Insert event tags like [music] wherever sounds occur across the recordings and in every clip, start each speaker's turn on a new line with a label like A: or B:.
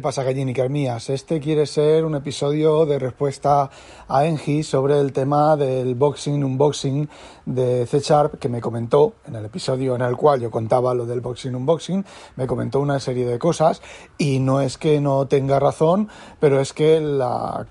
A: ¿Qué pasa, gallinicas mías? Este quiere ser un episodio de respuesta a Engie sobre el tema del boxing, unboxing de C Sharp que me comentó en el episodio en el cual yo contaba lo del boxing, unboxing, me comentó una serie de cosas y no es que no tenga razón, pero es que la,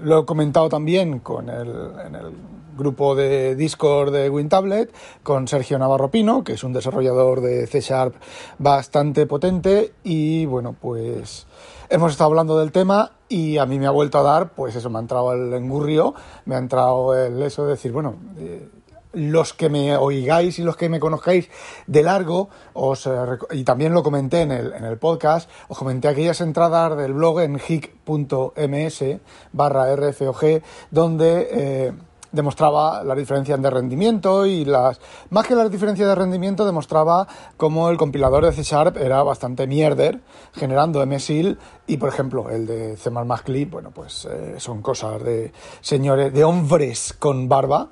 A: lo he comentado también con el, en el grupo de Discord de WinTablet con Sergio Navarro Pino, que es un desarrollador de C Sharp bastante potente. Y bueno, pues hemos estado hablando del tema y a mí me ha vuelto a dar, pues eso, me ha entrado el engurrio, me ha entrado el eso de decir, bueno, eh, los que me oigáis y los que me conozcáis de largo, os, eh, y también lo comenté en el, en el podcast, os comenté aquellas entradas del blog en hic.ms barra rfog, donde... Eh, demostraba las diferencias de rendimiento y las más que las diferencias de rendimiento demostraba cómo el compilador de C Sharp era bastante mierder generando MSIL y por ejemplo el de C++ Clip bueno pues eh, son cosas de señores de hombres con barba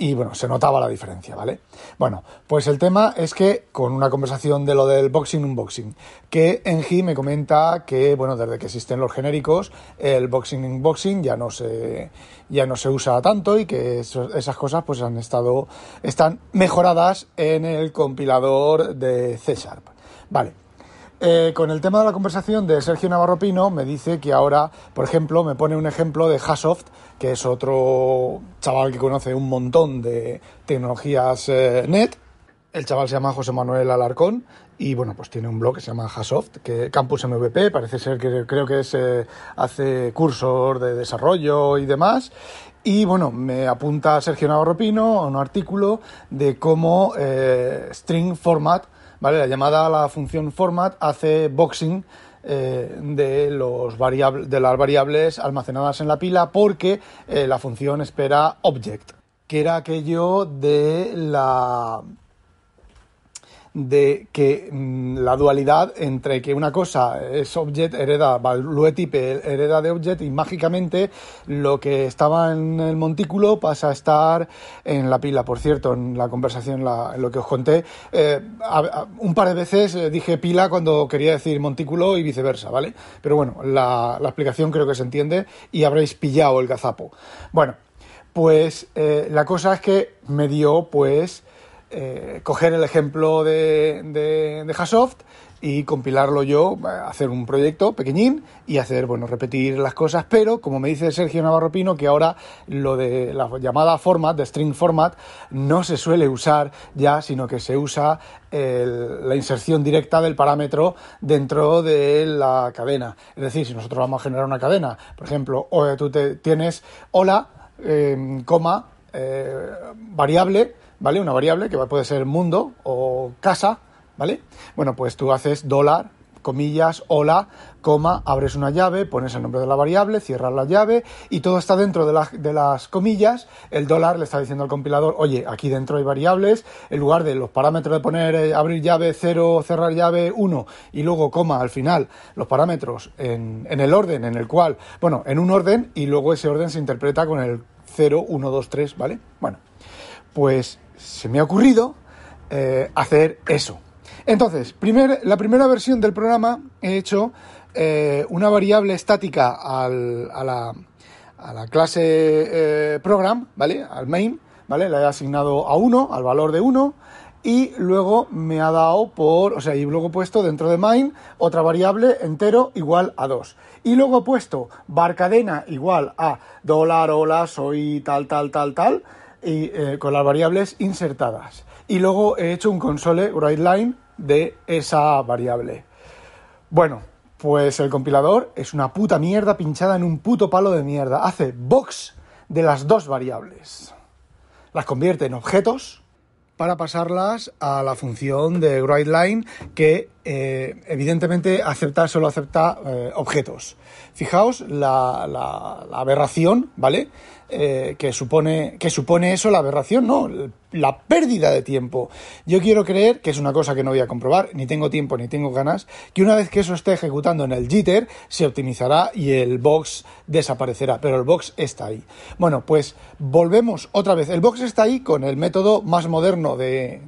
A: y bueno, se notaba la diferencia, ¿vale? Bueno, pues el tema es que con una conversación de lo del boxing unboxing, que Engie me comenta que, bueno, desde que existen los genéricos, el boxing unboxing ya no se, ya no se usa tanto y que esas cosas pues han estado, están mejoradas en el compilador de C Sharp. Vale, eh, con el tema de la conversación de Sergio Navarro Pino, me dice que ahora, por ejemplo, me pone un ejemplo de Hasoft, que es otro chaval que conoce un montón de tecnologías eh, net. El chaval se llama José Manuel Alarcón y bueno, pues tiene un blog que se llama Hasoft, que Campus MVP, parece ser que creo que es, eh, hace cursos de desarrollo y demás. Y bueno, me apunta Sergio Navarro Pino un artículo de cómo String Format ¿vale? La llamada a la función format hace boxing eh, de, los de las variables almacenadas en la pila porque eh, la función espera object, que era aquello de la de que mm, la dualidad entre que una cosa es object, hereda, value type, hereda de object y mágicamente lo que estaba en el montículo pasa a estar en la pila. Por cierto, en la conversación, en lo que os conté, eh, un par de veces eh, dije pila cuando quería decir montículo y viceversa, ¿vale? Pero bueno, la, explicación creo que se entiende y habréis pillado el gazapo. Bueno, pues eh, la cosa es que me dio pues eh, coger el ejemplo de, de, Hasoft y compilarlo yo, hacer un proyecto pequeñín y hacer, bueno, repetir las cosas, pero como me dice Sergio Navarro Pino, que ahora lo de la llamada format, de string format, no se suele usar ya, sino que se usa la inserción directa del parámetro dentro de la cadena. Es decir, si nosotros vamos a generar una cadena, por ejemplo, o tú te, tienes hola, eh, coma, eh, variable, ¿vale? Una variable que puede ser mundo o casa, ¿vale? Bueno, pues tú haces dólar, comillas, hola, coma, abres una llave, pones el nombre de la variable, cierras la llave y todo está dentro de, de, las comillas. El dólar le está diciendo al compilador, oye, aquí dentro hay variables, en lugar de los parámetros de poner eh, abrir llave 0, cerrar llave 1 y luego coma al final, los parámetros en, en el orden en el cual, bueno, en un orden y luego ese orden se interpreta con el 0, 1, 2, 3, ¿vale? Bueno, pues se me ha ocurrido eh, hacer eso. Entonces, la primera versión del programa he hecho eh, una variable estática a, la, clase eh, program, ¿vale? Al main, ¿vale? La he asignado a 1, al valor de 1, y luego me ha dado por, o sea, y luego he puesto dentro de main otra variable entero igual a 2. Y luego he puesto barcadena igual a dólar, hola, soy tal, tal, tal, tal, eh, con las variables insertadas. Y luego he hecho un console writeLine de esa variable. Bueno, pues el compilador es una puta mierda pinchada en un puto palo de mierda. Hace box de las dos variables. Las convierte en objetos para pasarlas a la función de writeLine que eh, evidentemente acepta, solo acepta eh, objetos. Fijaos la, aberración, ¿vale? Eh, que, supone, que supone eso la aberración, no, la pérdida de tiempo. Yo quiero creer, que es una cosa que no voy a comprobar, ni tengo tiempo ni tengo ganas, que una vez que eso esté ejecutando en el jitter, se optimizará y el box desaparecerá, pero el box está ahí. Bueno, pues volvemos otra vez. El box está ahí con el método más moderno de,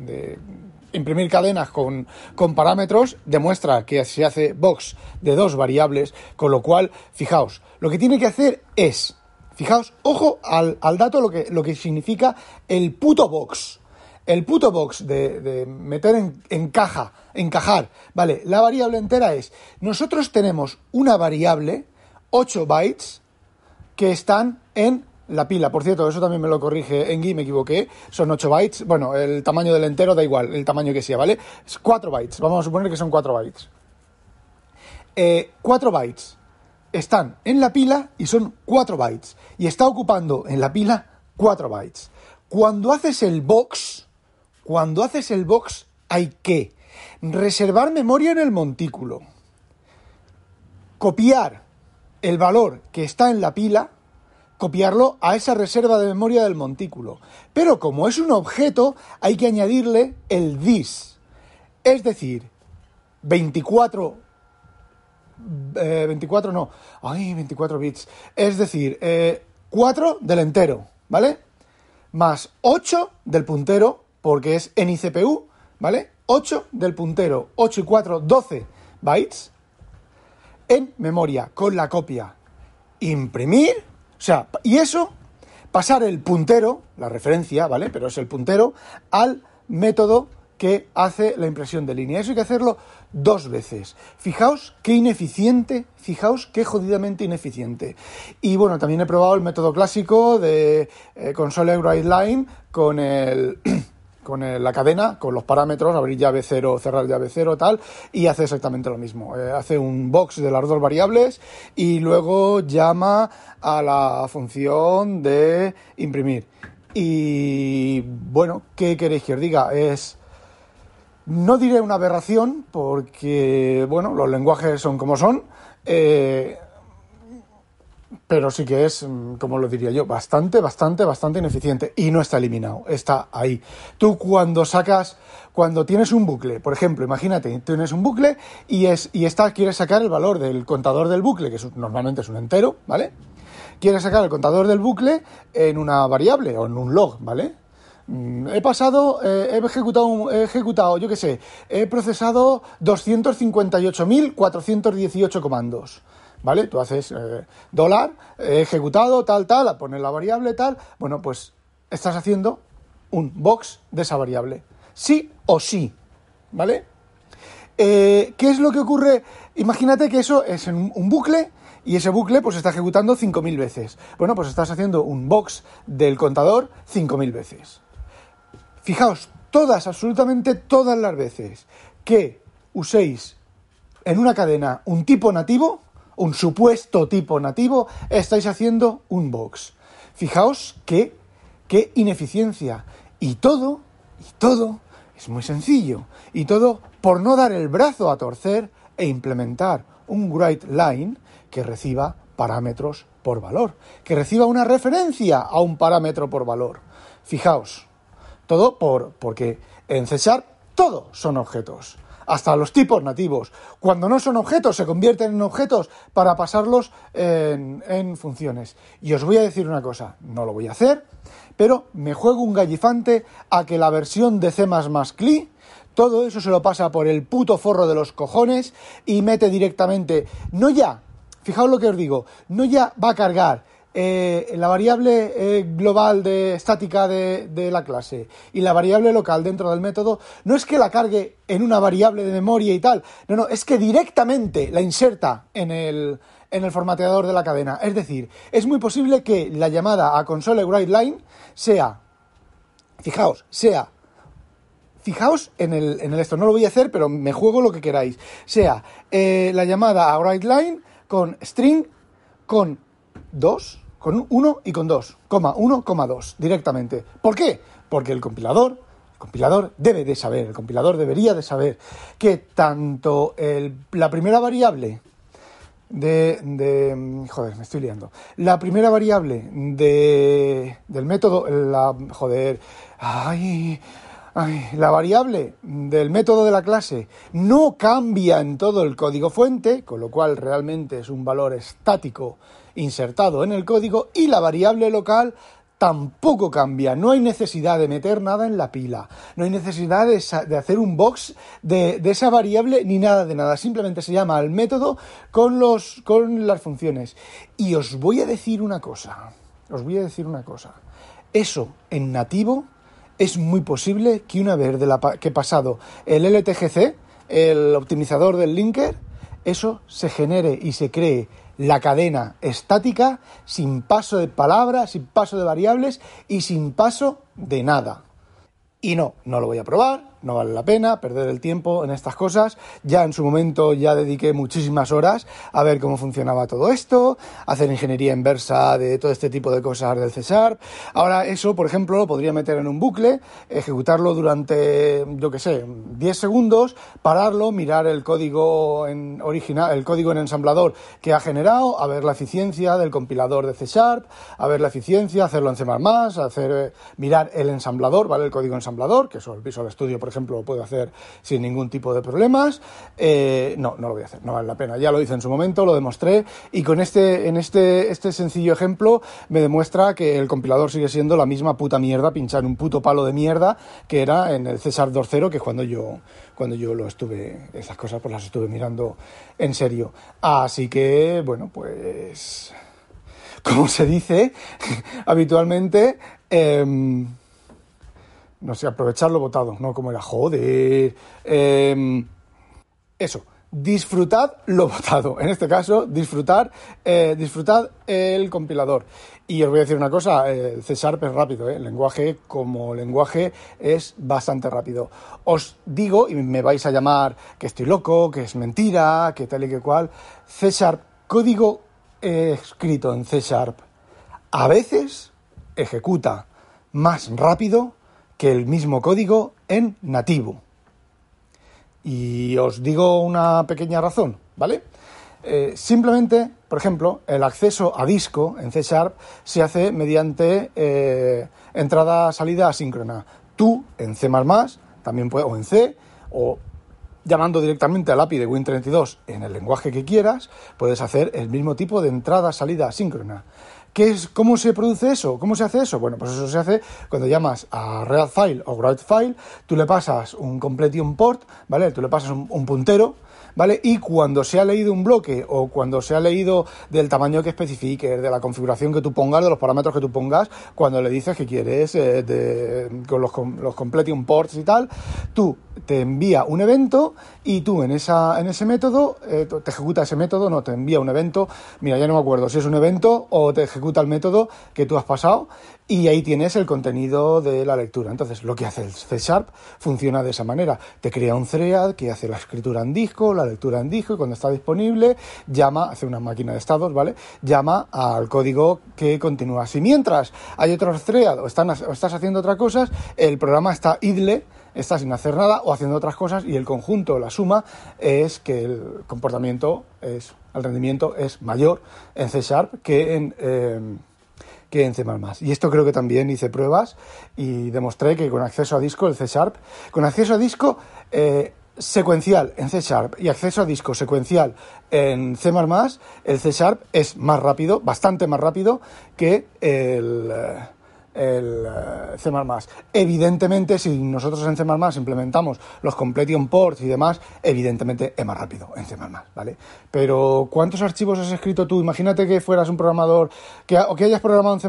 A: imprimir cadenas con, con, parámetros demuestra que se hace box de dos variables, con lo cual, fijaos, lo que tiene que hacer es, fijaos, ojo al, al dato lo que, lo que significa el puto box. El puto box de, de meter en, en, caja, encajar, vale, la variable entera es, nosotros tenemos una variable, 8 bytes, que están en la pila, por cierto, eso también me lo corrige Engi, me equivoqué. Son 8 bytes. Bueno, el tamaño del entero da igual, el tamaño que sea, ¿vale? Es 4 bytes. Vamos a suponer que son 4 bytes. Eh, 4 bytes están en la pila y son 4 bytes. Y está ocupando en la pila 4 bytes. Cuando haces el box, cuando haces el box, hay que reservar memoria en el montículo, copiar el valor que está en la pila, copiarlo a esa reserva de memoria del montículo. Pero como es un objeto, hay que añadirle el this. Es decir, 24... Eh, 24 no. Ay, 24 bits. Es decir, eh, 4 del entero, ¿vale? Más 8 del puntero, porque es en ICPU, ¿vale? 8 del puntero. 8 y 4, 12 bytes en memoria con la copia. Imprimir sea, y eso, pasar el puntero, la referencia, ¿vale? Pero es el puntero, al método que hace la impresión de línea. Eso hay que hacerlo dos veces. Fijaos qué ineficiente, fijaos qué jodidamente ineficiente. Y bueno, también he probado el método clásico de eh, console line con el [clears throat] con la cadena, con los parámetros, abrir llave 0, cerrar llave 0, tal, y hace exactamente lo mismo. Eh, hace un box de las dos variables y luego llama a la función de imprimir. Y bueno, ¿qué queréis que os diga? Es... No diré una aberración porque, bueno, los lenguajes son como son. Eh, pero sí que es, mm, como lo diría yo, bastante, bastante, bastante ineficiente. Y no está eliminado, está ahí. Tú cuando sacas, cuando tienes un bucle, por ejemplo, imagínate, tienes un bucle y, es, y esta quieres sacar el valor del contador del bucle, que normalmente es un entero, ¿vale? Quieres sacar el contador del bucle en una variable o en un log, ¿vale? Mm, he pasado, eh, he ejecutado, he ejecutado, yo qué sé, he procesado 258.418 comandos. ¿Vale? Tú haces eh, dólar, ejecutado, tal, tal, poner la variable, tal. Bueno, pues estás haciendo un box de esa variable. Sí o sí, ¿vale? Eh, ¿Qué es lo que ocurre? Imagínate que eso es un bucle y ese bucle pues está ejecutando 5.000 veces. Bueno, pues estás haciendo un box del contador 5.000 veces. Fijaos, todas, absolutamente todas las veces que uséis en una cadena un tipo nativo, un supuesto tipo nativo, estáis haciendo un box. Fijaos qué, qué ineficiencia. Y todo, y todo, es muy sencillo. Y todo por no dar el brazo a torcer e implementar un write line que reciba parámetros por valor, que reciba una referencia a un parámetro por valor. Fijaos, todo por, porque en César todo son objetos hasta los tipos nativos. Cuando no son objetos, se convierten en objetos para pasarlos en, funciones. Y os voy a decir una cosa, no lo voy a hacer, pero me juego un gallifante a que la versión de C++ CLI todo eso se lo pasa por el puto forro de los cojones y mete directamente, no ya, fijaos lo que os digo, no ya va a cargar eh, la variable eh, global de estática de, la clase y la variable local dentro del método no es que la cargue en una variable de memoria y tal, no, no, es que directamente la inserta en el, en el formateador de la cadena. Es decir, es muy posible que la llamada a console line sea, fijaos, sea fijaos en el, en el esto, no lo voy a hacer, pero me juego lo que queráis. Sea eh, la llamada a write line con string con 2 con 1 y con 2, coma 1, coma 2, directamente. ¿Por qué? Porque el compilador, el compilador debe de saber, el compilador debería de saber que tanto el, la primera variable de, de, Joder, me estoy liando. La primera variable de, del método, la... Joder. Ay, ay, la variable del método de la clase no cambia en todo el código fuente, con lo cual realmente es un valor estático insertado en el código y la variable local tampoco cambia. No hay necesidad de meter nada en la pila. No hay necesidad de, hacer un box de, esa variable ni nada de nada. Simplemente se llama al método con, los, con las funciones. Y os voy a decir una cosa. Os voy a decir una cosa. Eso en nativo es muy posible que una vez de la, que pasado el LTGC, el optimizador del linker, eso se genere y se cree la cadena estática sin paso de palabras, sin paso de variables y sin paso de nada. Y no, no lo voy a probar, no vale la pena perder el tiempo en estas cosas. Ya en su momento ya dediqué muchísimas horas a ver cómo funcionaba todo esto, hacer ingeniería inversa de todo este tipo de cosas del C Ahora eso, por ejemplo, lo podría meter en un bucle, ejecutarlo durante, yo qué sé, 10 segundos, pararlo, mirar el código en original, el código en ensamblador que ha generado, a ver la eficiencia del compilador de C a ver la eficiencia, hacerlo en C++, hacer, mirar el ensamblador, ¿vale? El código ensamblador, que eso el Visual Studio, por ejemplo, lo puedo hacer sin ningún tipo de problemas. Eh, no, no lo voy a hacer, no vale la pena. Ya lo hice en su momento, lo demostré y con este, en este, este sencillo ejemplo me demuestra que el compilador sigue siendo la misma puta mierda, pinchar un puto palo de mierda que era en el César 2.0, que es cuando yo, cuando yo lo estuve, esas cosas pues las estuve mirando en serio. Así que, bueno, pues como se dice [laughs] habitualmente, em, no sé, aprovechar lo votado, no como era, joder. Em, eso, disfrutad lo [laughs] votado. En este caso, disfrutar, eh, disfrutad el compilador. Y os voy a decir una cosa, C es rápido, ¿eh? el lenguaje como lenguaje es bastante rápido. Os digo, y me vais a llamar que estoy loco, que es mentira, que tal y que cual, C código escrito en C a veces ejecuta más rápido que el mismo código en nativo. Y os digo una pequeña razón, ¿vale? Eh, simplemente, por ejemplo, el acceso a disco en C Sharp se hace mediante eh, entrada-salida asíncrona. Tú en C++, también puedes, o en C, o llamando directamente al API de Win32 en el lenguaje que quieras, puedes hacer el mismo tipo de entrada-salida asíncrona. ¿Qué es, ¿Cómo se produce eso? ¿Cómo se hace eso? Bueno, pues eso se hace cuando llamas a read file o write file, tú le pasas un completion port, ¿vale? Tú le pasas un puntero ¿vale? Y cuando se ha leído un bloque o cuando se ha leído del tamaño que especifiques, de la configuración que tú pongas, de los parámetros que tú pongas, cuando le dices que quieres eh, con los, los completion ports y tal, tú te envía un evento y tú en, esa, en ese método, eh, te ejecuta ese método, no, te envía un evento, mira, ya no me acuerdo si es un evento o te ejecuta el método que tú has pasado y ahí tienes el contenido de la lectura. Entonces, lo que hace el C Sharp funciona de esa manera. Te crea un thread que hace la escritura en disco, la lectura en disco y cuando está disponible llama, hace una máquina de estados, ¿vale? Llama al código que continúa. Si mientras hay otros threads o, están, o estás haciendo otras cosas, el programa está idle está sin hacer nada o haciendo otras cosas y el conjunto, la suma, es que el comportamiento, es, el rendimiento es mayor en C Sharp que en, eh, que en C++. Y esto creo que también hice pruebas y demostré que con acceso a disco, el C Sharp, con acceso a disco eh, secuencial en C Sharp y acceso a disco secuencial en C++, el C Sharp es más rápido, bastante más rápido que el... El eh, C++. Evidentemente, si nosotros en C++ implementamos los completion ports y demás, evidentemente es más rápido en C++, ¿vale? Pero ¿cuántos archivos has escrito tú? Imagínate que fueras un programador que, o que hayas programado en C++.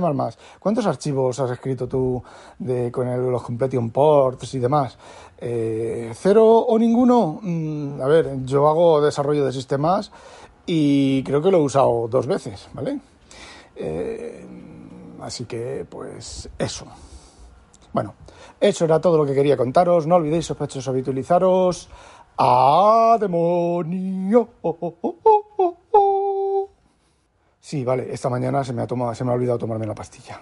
A: ¿Cuántos archivos has escrito tú de, con los completion ports y demás? Eh, ¿Cero o ninguno? Mm, a ver, yo hago desarrollo de sistemas y creo que lo he usado dos veces, ¿vale? Eh, Así que, pues, eso. Bueno, eso era todo lo que quería contaros. No olvidéis, sospechosos, habitualizaros. ¡A demonio! Sí, vale, esta mañana se me ha, tomado, se me ha olvidado tomarme la pastilla.